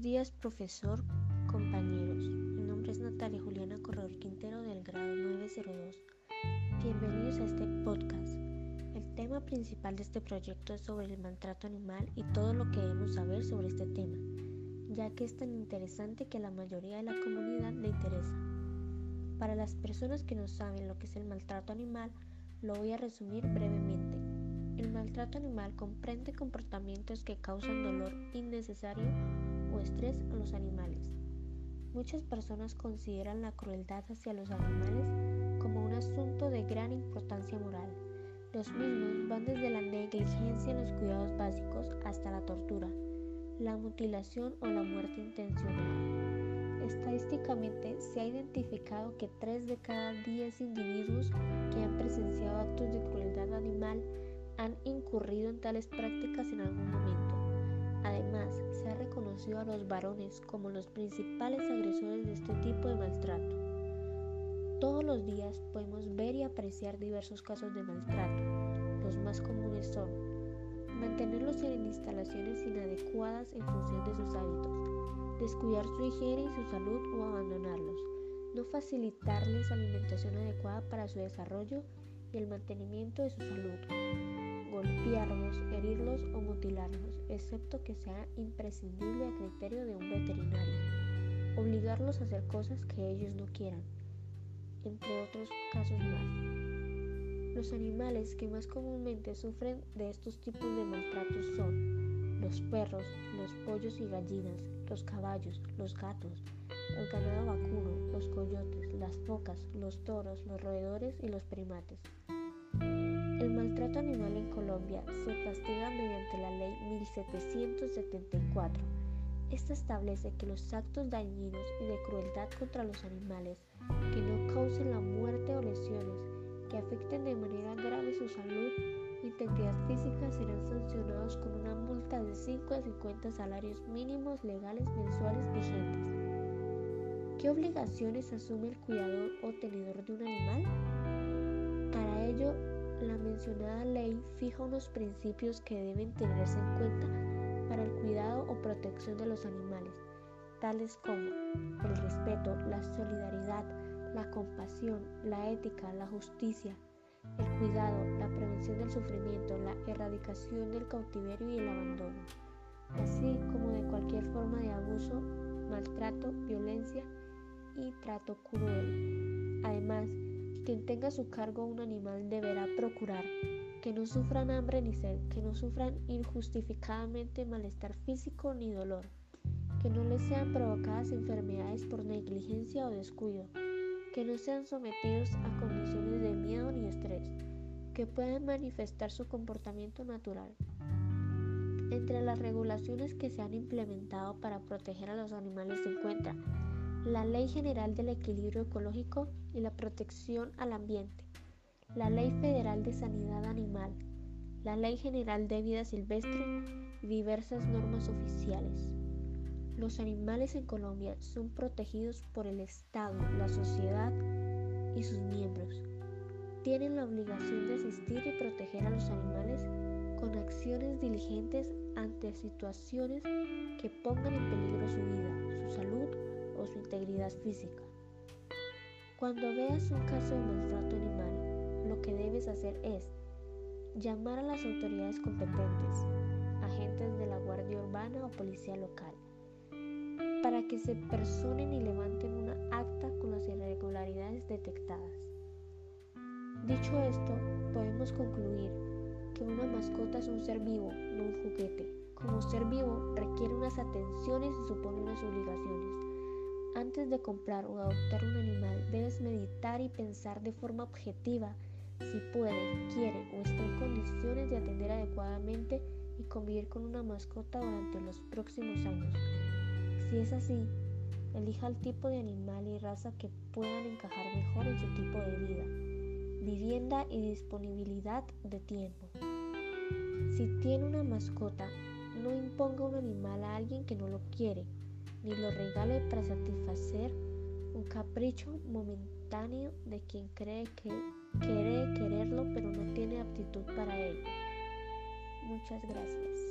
días, profesor, compañeros. Mi nombre es Natalia Juliana Corredor Quintero del grado 902. Bienvenidos a este podcast. El tema principal de este proyecto es sobre el maltrato animal y todo lo que debemos saber sobre este tema, ya que es tan interesante que a la mayoría de la comunidad le interesa. Para las personas que no saben lo que es el maltrato animal, lo voy a resumir brevemente. El maltrato animal comprende comportamientos que causan dolor innecesario o estrés a los animales. Muchas personas consideran la crueldad hacia los animales como un asunto de gran importancia moral. Los mismos van desde la negligencia en los cuidados básicos hasta la tortura, la mutilación o la muerte intencional. Estadísticamente se ha identificado que 3 de cada 10 individuos que han presenciado actos de crueldad animal han incurrido en tales prácticas en algún momento. Reconocido a los varones como los principales agresores de este tipo de maltrato. Todos los días podemos ver y apreciar diversos casos de maltrato. Los más comunes son mantenerlos en instalaciones inadecuadas en función de sus hábitos, descuidar su higiene y su salud o abandonarlos, no facilitarles alimentación adecuada para su desarrollo y el mantenimiento de su salud, golpearlos, herirlos o mutilarlos, excepto que sea imprescindible a criterio de un veterinario, obligarlos a hacer cosas que ellos no quieran, entre otros casos más. Los animales que más comúnmente sufren de estos tipos de maltratos son los perros, los pollos y gallinas, los caballos, los gatos, el ganado vacuno, los coyotes, las focas, los toros, los roedores y los primates. El maltrato animal en Colombia se castiga mediante la Ley 1774. Esta establece que los actos dañinos y de crueldad contra los animales que no causen la muerte o lesiones que afecten de manera grave su salud o integridad física serán sancionados con una multa de 5 a 50 salarios mínimos legales mensuales vigentes. ¿Qué obligaciones asume el cuidador o tenedor de un animal? Para ello, la mencionada ley fija unos principios que deben tenerse en cuenta para el cuidado o protección de los animales, tales como el respeto, la solidaridad, la compasión, la ética, la justicia, el cuidado, la prevención del sufrimiento, la erradicación del cautiverio y el abandono, así como de cualquier forma de abuso, maltrato, violencia y trato cruel. Además, quien tenga a su cargo un animal deberá procurar que no sufran hambre ni sed, que no sufran injustificadamente malestar físico ni dolor, que no les sean provocadas enfermedades por negligencia o descuido, que no sean sometidos a condiciones de miedo ni estrés, que puedan manifestar su comportamiento natural. Entre las regulaciones que se han implementado para proteger a los animales se encuentra la Ley General del Equilibrio Ecológico y la Protección al Ambiente, la Ley Federal de Sanidad Animal, la Ley General de Vida Silvestre y diversas normas oficiales. Los animales en Colombia son protegidos por el Estado, la sociedad y sus miembros. Tienen la obligación de asistir y proteger a los animales con acciones diligentes ante situaciones que pongan en peligro su vida, su salud o su integridad física. Cuando veas un caso de maltrato animal, lo que debes hacer es llamar a las autoridades competentes, agentes de la Guardia Urbana o Policía Local, para que se personen y levanten una acta con las irregularidades detectadas. Dicho esto, podemos concluir que una mascota es un ser vivo, no un juguete. Como ser vivo requiere unas atenciones y supone unas obligaciones. Antes de comprar o adoptar un animal, debes meditar y pensar de forma objetiva si puede, quiere o está en condiciones de atender adecuadamente y convivir con una mascota durante los próximos años. Si es así, elija el tipo de animal y raza que puedan encajar mejor en su tipo de vida, vivienda y disponibilidad de tiempo. Si tiene una mascota, no imponga un animal a alguien que no lo quiere ni lo regale para satisfacer un capricho momentáneo de quien cree que quiere quererlo pero no tiene aptitud para ello. Muchas gracias.